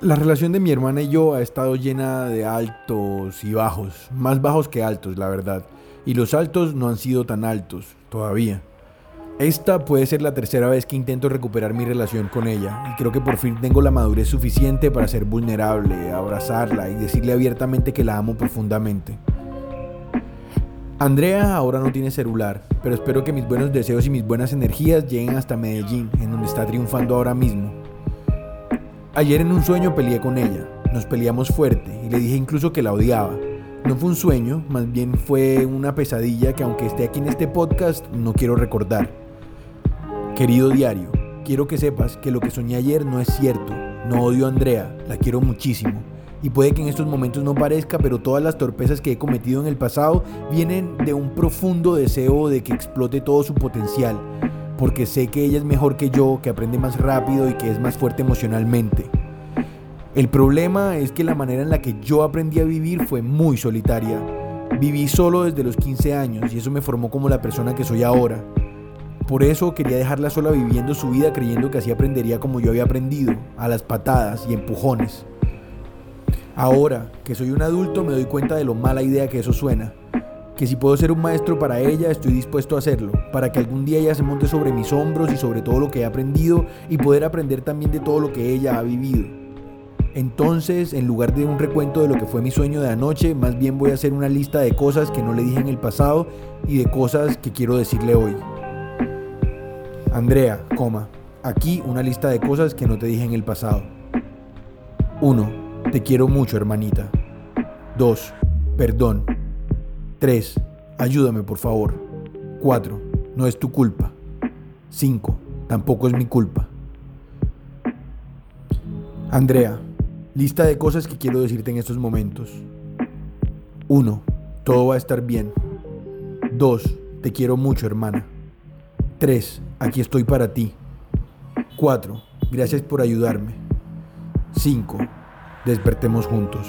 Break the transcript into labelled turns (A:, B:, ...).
A: La relación de mi hermana y yo ha estado llena de altos y bajos, más bajos que altos, la verdad. Y los altos no han sido tan altos, todavía. Esta puede ser la tercera vez que intento recuperar mi relación con ella y creo que por fin tengo la madurez suficiente para ser vulnerable, abrazarla y decirle abiertamente que la amo profundamente. Andrea ahora no tiene celular, pero espero que mis buenos deseos y mis buenas energías lleguen hasta Medellín, en donde está triunfando ahora mismo. Ayer en un sueño peleé con ella, nos peleamos fuerte y le dije incluso que la odiaba. No fue un sueño, más bien fue una pesadilla que aunque esté aquí en este podcast no quiero recordar. Querido diario, quiero que sepas que lo que soñé ayer no es cierto. No odio a Andrea, la quiero muchísimo. Y puede que en estos momentos no parezca, pero todas las torpezas que he cometido en el pasado vienen de un profundo deseo de que explote todo su potencial porque sé que ella es mejor que yo, que aprende más rápido y que es más fuerte emocionalmente. El problema es que la manera en la que yo aprendí a vivir fue muy solitaria. Viví solo desde los 15 años y eso me formó como la persona que soy ahora. Por eso quería dejarla sola viviendo su vida creyendo que así aprendería como yo había aprendido, a las patadas y empujones. Ahora que soy un adulto me doy cuenta de lo mala idea que eso suena que si puedo ser un maestro para ella, estoy dispuesto a hacerlo, para que algún día ella se monte sobre mis hombros y sobre todo lo que he aprendido y poder aprender también de todo lo que ella ha vivido. Entonces, en lugar de un recuento de lo que fue mi sueño de anoche, más bien voy a hacer una lista de cosas que no le dije en el pasado y de cosas que quiero decirle hoy. Andrea, coma, aquí una lista de cosas que no te dije en el pasado. 1. Te quiero mucho, hermanita. 2. Perdón. 3. Ayúdame, por favor. 4. No es tu culpa. 5. Tampoco es mi culpa. Andrea, lista de cosas que quiero decirte en estos momentos. 1. Todo va a estar bien. 2. Te quiero mucho, hermana. 3. Aquí estoy para ti. 4. Gracias por ayudarme. 5. Despertemos juntos.